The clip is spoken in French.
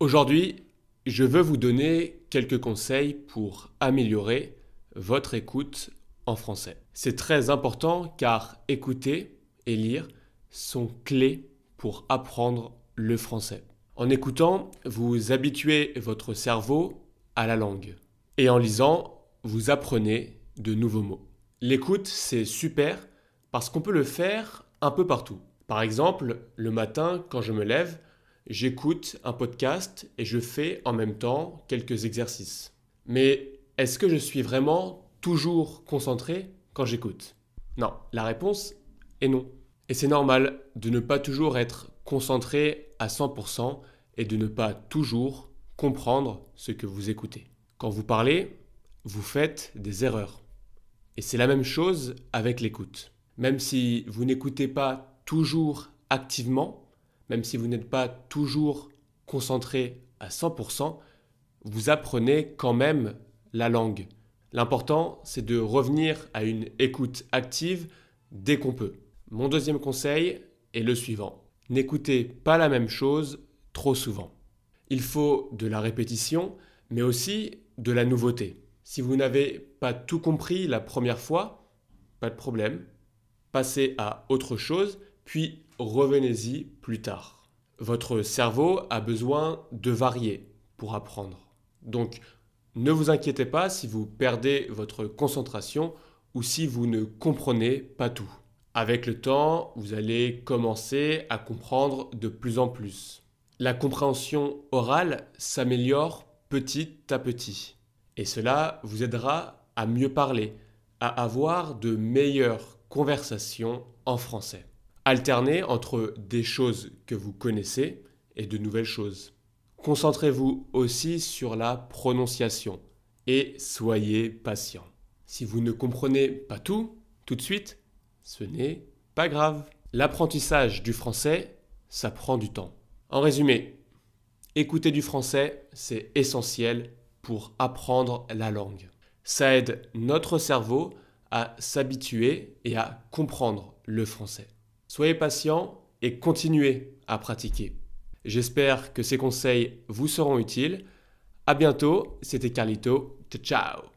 Aujourd'hui, je veux vous donner quelques conseils pour améliorer votre écoute en français. C'est très important car écouter et lire sont clés pour apprendre le français. En écoutant, vous habituez votre cerveau à la langue. Et en lisant, vous apprenez de nouveaux mots. L'écoute, c'est super parce qu'on peut le faire un peu partout. Par exemple, le matin, quand je me lève, j'écoute un podcast et je fais en même temps quelques exercices. Mais est-ce que je suis vraiment toujours concentré quand j'écoute? Non, la réponse est non. Et c'est normal de ne pas toujours être concentré à 100% et de ne pas toujours comprendre ce que vous écoutez. Quand vous parlez, vous faites des erreurs. Et c'est la même chose avec l'écoute. Même si vous n'écoutez pas toujours activement, même si vous n'êtes pas toujours concentré à 100%, vous apprenez quand même la langue. L'important, c'est de revenir à une écoute active dès qu'on peut. Mon deuxième conseil est le suivant. N'écoutez pas la même chose trop souvent. Il faut de la répétition, mais aussi de la nouveauté. Si vous n'avez pas tout compris la première fois, pas de problème. Passez à autre chose, puis revenez-y plus tard. Votre cerveau a besoin de varier pour apprendre. Donc, ne vous inquiétez pas si vous perdez votre concentration ou si vous ne comprenez pas tout. Avec le temps, vous allez commencer à comprendre de plus en plus. La compréhension orale s'améliore petit à petit. Et cela vous aidera à mieux parler, à avoir de meilleures conversations en français. Alternez entre des choses que vous connaissez et de nouvelles choses. Concentrez-vous aussi sur la prononciation et soyez patient. Si vous ne comprenez pas tout tout de suite, ce n'est pas grave. L'apprentissage du français, ça prend du temps. En résumé, écouter du français, c'est essentiel pour apprendre la langue. Ça aide notre cerveau à s'habituer et à comprendre le français. Soyez patient et continuez à pratiquer. J'espère que ces conseils vous seront utiles. À bientôt, c'était Carlito. Ciao